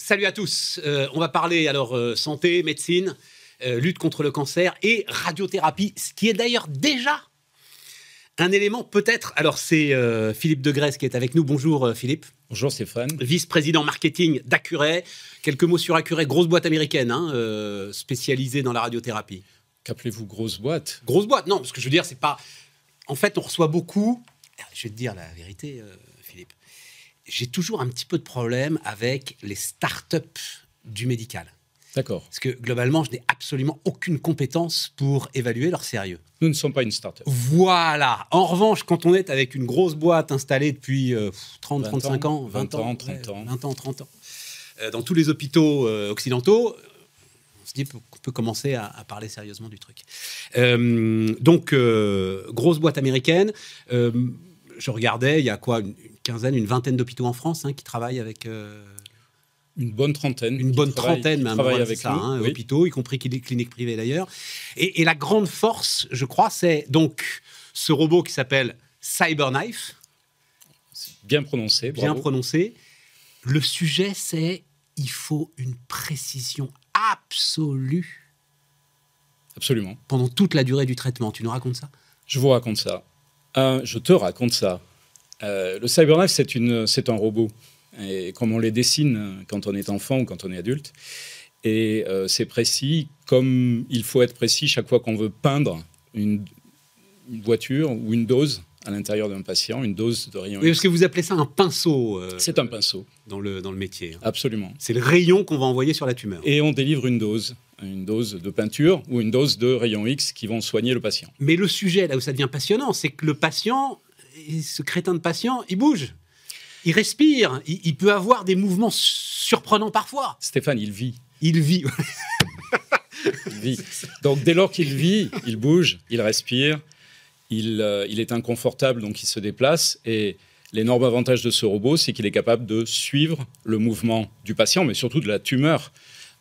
salut à tous. Euh, on va parler alors euh, santé, médecine, euh, lutte contre le cancer et radiothérapie, ce qui est d'ailleurs déjà un élément peut-être. Alors c'est Philippe Degresse qui est avec nous. Bonjour Philippe. Bonjour Stéphane. Vice-président marketing d'Accuray. Quelques mots sur Accuray, grosse boîte américaine hein, spécialisée dans la radiothérapie. Qu'appelez-vous grosse boîte? Grosse boîte, non, parce que je veux dire, c'est pas. En fait, on reçoit beaucoup. Je vais te dire la vérité, Philippe j'ai toujours un petit peu de problème avec les startups du médical. D'accord. Parce que globalement, je n'ai absolument aucune compétence pour évaluer leur sérieux. Nous ne sommes pas une start-up. Voilà. En revanche, quand on est avec une grosse boîte installée depuis 30, 35 ans, 20, ans, 30 ans, 20 ans, 30 ans, euh, dans tous les hôpitaux euh, occidentaux, on se dit qu'on peut commencer à, parler sérieusement du truc. Euh, donc, grosse boîte américaine je regardais, il y a quoi, une, quinzaine, une vingtaine d'hôpitaux en France hein, qui travaillent avec. Euh, une bonne trentaine. Une bonne trentaine, même. avec ça, hein, hôpitaux, y compris des cliniques privées d'ailleurs. Et, la grande force, je crois, c'est donc ce robot qui s'appelle Cyberknife. Bien prononcé. Bien prononcé. Le sujet, c'est il faut une précision absolue. Absolument. Pendant toute la durée du traitement. Tu nous racontes ça? Je vous raconte ça. Euh, je te raconte ça. Euh, le Cyberknife, c'est, un robot. Et comme on les dessine quand on est enfant ou quand on est adulte. Et euh, c'est précis comme il faut être précis chaque fois qu'on veut peindre une, voiture ou une dose à l'intérieur d'un patient, une dose de rayon. Oui, parce que vous appelez ça un pinceau. c'est un pinceau. Dans le, dans le métier. Hein. Absolument. C'est le rayon qu'on va envoyer sur la tumeur. Et on délivre une dose une dose de peinture ou une dose de rayons X qui vont soigner le patient. Mais le sujet, là où ça devient passionnant, c'est que le patient, ce crétin de patient, il bouge, il respire, il, peut avoir des mouvements surprenants parfois. Stéphane, il vit. Il vit. il vit. Donc dès lors qu'il vit, il bouge, il respire, il, euh, il est inconfortable, donc il se déplace. Et l'énorme avantage de ce robot, c'est qu'il est capable de suivre le mouvement du patient, mais surtout de la tumeur.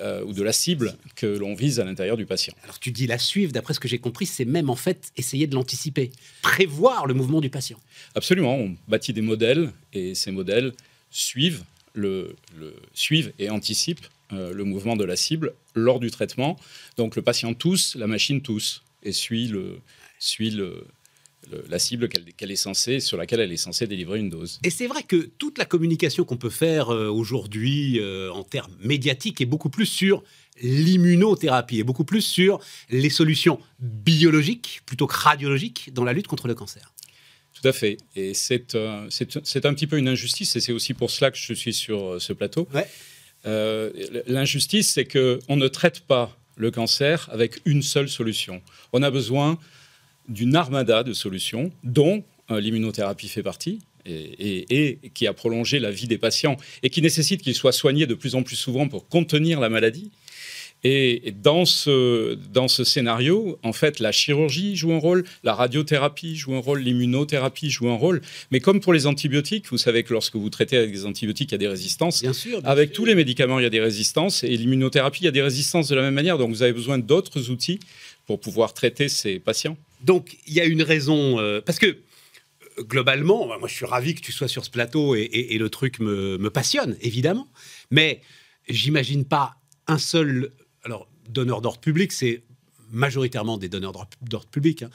Euh, ou de la cible que l'on vise à l'intérieur du patient. Alors tu dis la suivre, d'après ce que j'ai compris, c'est même en fait essayer de l'anticiper, prévoir le mouvement du patient. Absolument, on bâtit des modèles et ces modèles suivent, le, suivent et anticipent euh, le mouvement de la cible lors du traitement. Donc le patient tousse, la machine tousse et suit le, suit le, la cible qu'elle est censée, sur laquelle elle est censée délivrer une dose. Et c'est vrai que toute la communication qu'on peut faire euh, aujourd'hui euh, en termes médiatiques est beaucoup plus sur l'immunothérapie, et beaucoup plus sur les solutions biologiques plutôt que radiologiques dans la lutte contre le cancer. Tout à fait. Et c'est euh, un petit peu une injustice, et c'est aussi pour cela que je suis sur ce plateau. L'injustice, c'est qu'on ne traite pas le cancer avec une seule solution. On a besoin d'une armada de solutions, dont euh, l'immunothérapie fait partie, et, qui a prolongé la vie des patients, et qui nécessite qu'ils soient soignés de plus en plus souvent pour contenir la maladie. Et dans ce, dans ce scénario, en fait, la chirurgie joue un rôle, la radiothérapie joue un rôle, l'immunothérapie joue un rôle. Mais comme pour les antibiotiques, vous savez que lorsque vous traitez avec des antibiotiques, il y a des résistances. Bien sûr. avec tous les médicaments, il y a des résistances. Et l'immunothérapie, il y a des résistances de la même manière. Donc vous avez besoin d'autres outils pour pouvoir traiter ces patients. Donc, il y a une raison. Euh, parce que, euh, globalement, moi, je suis ravi que tu sois sur ce plateau et, le truc me, passionne, évidemment. Mais j'imagine pas un seul. Alors, donneur d'ordre public, c'est majoritairement des donneurs d'ordre public. Hein,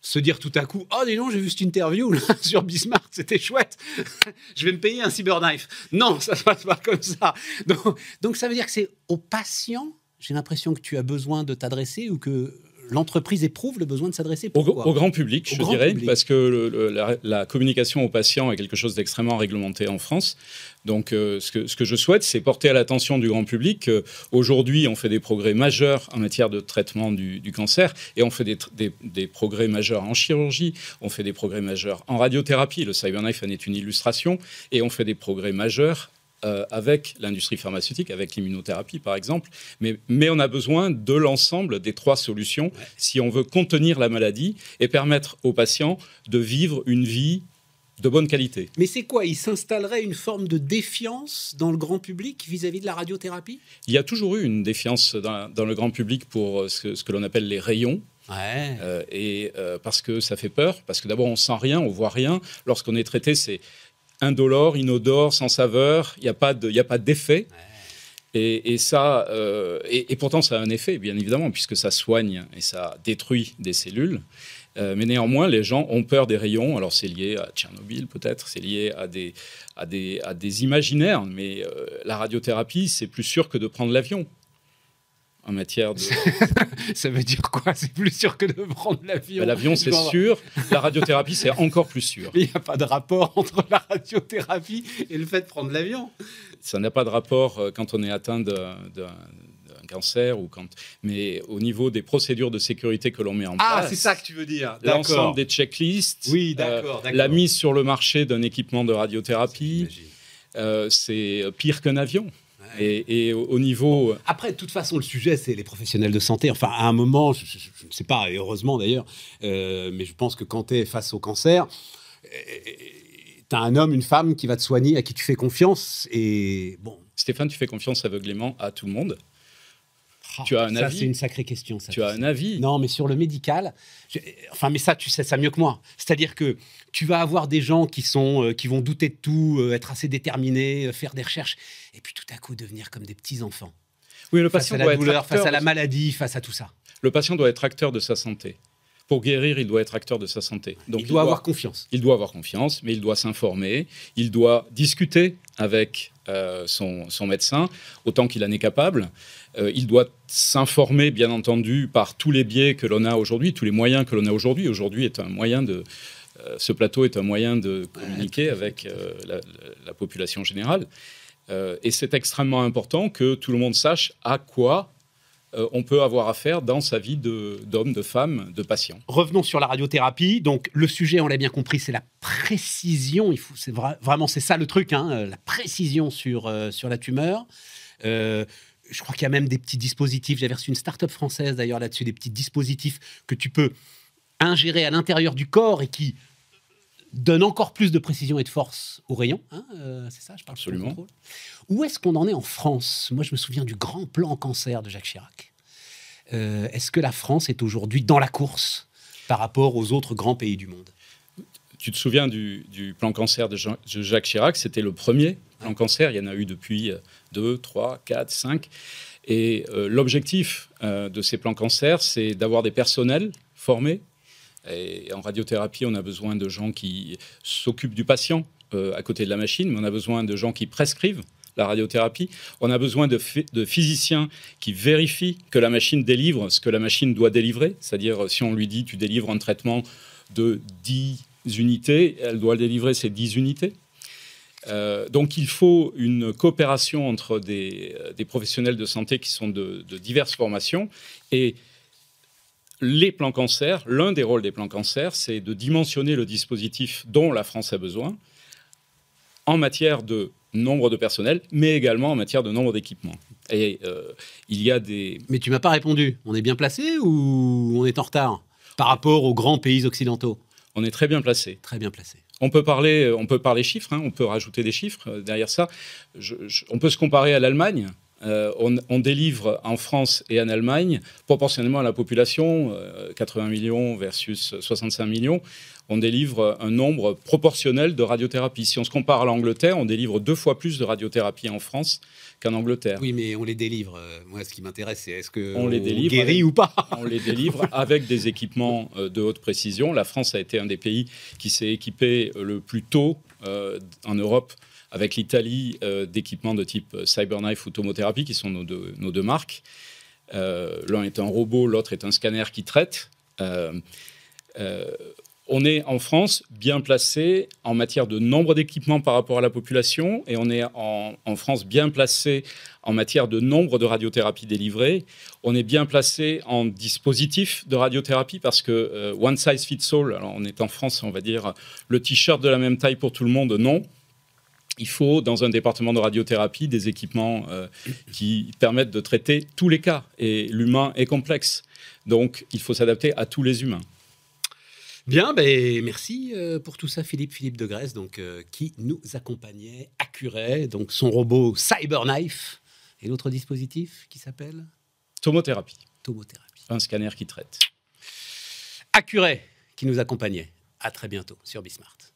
se dire tout à coup, oh dis donc, j'ai vu cette interview sur Bismarck, c'était chouette, je vais me payer un cyberknife. Non, ça se passe pas comme ça. Donc, donc ça veut dire que c'est aux patients, j'ai l'impression que tu as besoin de t'adresser ou que l'entreprise éprouve le besoin de s'adresser au, au, grand public, je dirais, parce que la, communication aux patients est quelque chose d'extrêmement réglementé en France. Donc, euh, ce, que, ce, que, je souhaite, c'est porter à l'attention du grand public qu'aujourd'hui, on fait des progrès majeurs en matière de traitement du, cancer et on fait des, des, des, progrès majeurs en chirurgie, on fait des progrès majeurs en radiothérapie. Le CyberKnife en est une illustration et on fait des progrès majeurs euh, avec l'industrie pharmaceutique, avec l'immunothérapie par exemple, mais, mais on a besoin de l'ensemble des trois solutions si on veut contenir la maladie et permettre aux patients de vivre une vie de bonne qualité. Mais c'est quoi? Il s'installerait une forme de défiance dans le grand public vis-à-vis de la radiothérapie? Il y a toujours eu une défiance dans, le grand public pour euh, ce que, l'on appelle les rayons. Euh, et parce que ça fait peur, parce que d'abord on sent rien, on voit rien. Lorsqu'on est traité, c'est indolore, inodore, sans saveur, il n'y a pas d'effet. Et, ça, et, pourtant, ça a un effet, bien évidemment, puisque ça soigne et ça détruit des cellules. mais néanmoins, les gens ont peur des rayons. Alors, c'est lié à Tchernobyl, peut-être, c'est lié à des, à, des, à des imaginaires. Mais la radiothérapie, c'est plus sûr que de prendre l'avion en matière de. ça veut dire quoi? C'est plus sûr que de prendre l'avion. Bah, l'avion, c'est sûr. La radiothérapie, c'est encore plus sûr. Il n'y a pas de rapport entre la radiothérapie et le fait de prendre l'avion. Ça n'a pas de rapport euh, quand on est atteint d'un cancer ou quand, mais au niveau des procédures de sécurité que l'on met en place. Ah, c'est ça que tu veux dire. L'ensemble des checklists. Oui, euh, d'accord. la mise sur le marché d'un équipement de radiothérapie. Euh, c'est pire qu'un avion. Et, au niveau. Après, de toute façon, le sujet, c'est les professionnels de santé. Enfin, à un moment, je, ne sais pas, et heureusement d'ailleurs, euh, mais je pense que quand tu es face au cancer, euh, tu as un homme, une femme qui va te soigner, à qui tu fais confiance. Et bon. Stéphane, tu fais confiance aveuglément à tout le monde tu as un ça, avis c'est une sacrée question. Ça, tu as un avis Non, mais sur le médical, enfin, mais ça, tu sais ça mieux que moi. C'est-à-dire que tu vas avoir des gens qui sont, euh, qui vont douter de tout, euh, être assez déterminés, euh, faire des recherches, et puis tout à coup devenir comme des petits enfants. Oui, le patient face à la douleur, face à la maladie, face à tout ça. Le patient doit être acteur de sa santé. Pour guérir, il doit être acteur de sa santé. Donc, il, doit avoir confiance. Il doit avoir confiance, mais il doit s'informer, il doit discuter avec son, son, médecin autant qu'il en est capable. Euh, il doit s'informer, bien entendu, par tous les biais que l'on a aujourd'hui, tous les moyens que l'on a aujourd'hui. Aujourd'hui est un moyen de, euh, ce plateau est un moyen de communiquer avec euh, la, population générale. et c'est extrêmement important que tout le monde sache à quoi on peut avoir affaire dans sa vie d'homme, de, femme, de patient. Revenons sur la radiothérapie. Donc le sujet, on l'a bien compris, c'est la précision. Il faut, vraiment c'est ça le truc, hein, la précision sur sur la tumeur je crois qu'il y a même des petits dispositifs. J'avais reçu une start-up française d'ailleurs là-dessus, des petits dispositifs que tu peux ingérer à l'intérieur du corps et qui donnent encore plus de précision et de force au rayon. Hein, euh, c'est ça, je parle Absolument. Où est-ce qu'on en est en France? Moi, je me souviens du grand plan cancer de Jacques Chirac. Euh, est-ce que la France est aujourd'hui dans la course par rapport aux autres grands pays du monde? Tu te souviens du, plan cancer de, Jacques Chirac, c'était le premier plan cancer, il y en a eu depuis 2, 3, 4, 5. Et euh, l'objectif euh, de ces plans cancer, c'est d'avoir des personnels formés. Et en radiothérapie, on a besoin de gens qui s'occupent du patient euh, à côté de la machine, mais on a besoin de gens qui prescrivent la radiothérapie. On a besoin de, de, physiciens qui vérifient que la machine délivre ce que la machine doit délivrer. C'est-à-dire, si on lui dit tu délivres un traitement de 10 unités, elle doit délivrer ces 10 unités. Euh, donc il faut une coopération entre des, euh, professionnels de santé qui sont de, diverses formations. Et les plans cancer, l'un des rôles des plans cancer, c'est de dimensionner le dispositif dont la France a besoin en matière de nombre de personnel, mais également en matière de nombre d'équipements. Et euh, il y a des... Mais tu m'as pas répondu. On est bien placé ou on est en retard par rapport aux grands pays occidentaux? On est très bien placé. Très bien placé. On peut parler, on peut parler chiffres, hein, on peut rajouter des chiffres euh, derrière ça. on peut se comparer à l'Allemagne. Euh, on, délivre en France et en Allemagne, proportionnellement à la population, 80 euh, millions versus 65 millions, on délivre un nombre proportionnel de radiothérapie. Si on se compare à l'Angleterre, on délivre deux fois plus de radiothérapie en France qu'en Angleterre. Oui, mais on les délivre. Moi, ce qui m'intéresse, c'est est-ce que on, les délivre guérit ou pas? On les délivre avec des équipements de haute précision. La France a été un des pays qui s'est équipé le plus tôt en Europe avec l'Italie euh, d'équipements de type euh, Cyberknife ou Tomothérapie, qui sont nos deux, marques. Euh, l'un est un robot, l'autre est un scanner qui traite. on est en France bien placé en matière de nombre d'équipements par rapport à la population et on est en, en, France bien placé en matière de nombre de radiothérapies délivrées. On est bien placé en dispositif de radiothérapie parce que one size fits all, alors on est en France, on va dire le t-shirt de la même taille pour tout le monde, non il faut, dans un département de radiothérapie, des équipements euh, qui permettent de traiter tous les cas. Et l'humain est complexe. Donc, il faut s'adapter à tous les humains. Bien, ben, merci euh, pour tout ça, Philippe, Philippe de Grèce, donc, euh, qui nous accompagnait, Accuray, donc son robot Cyberknife, et l'autre dispositif qui s'appelle Tomothérapie. Tomothérapie. Un scanner qui traite. Accuray, qui nous accompagnait. À très bientôt sur Bismart.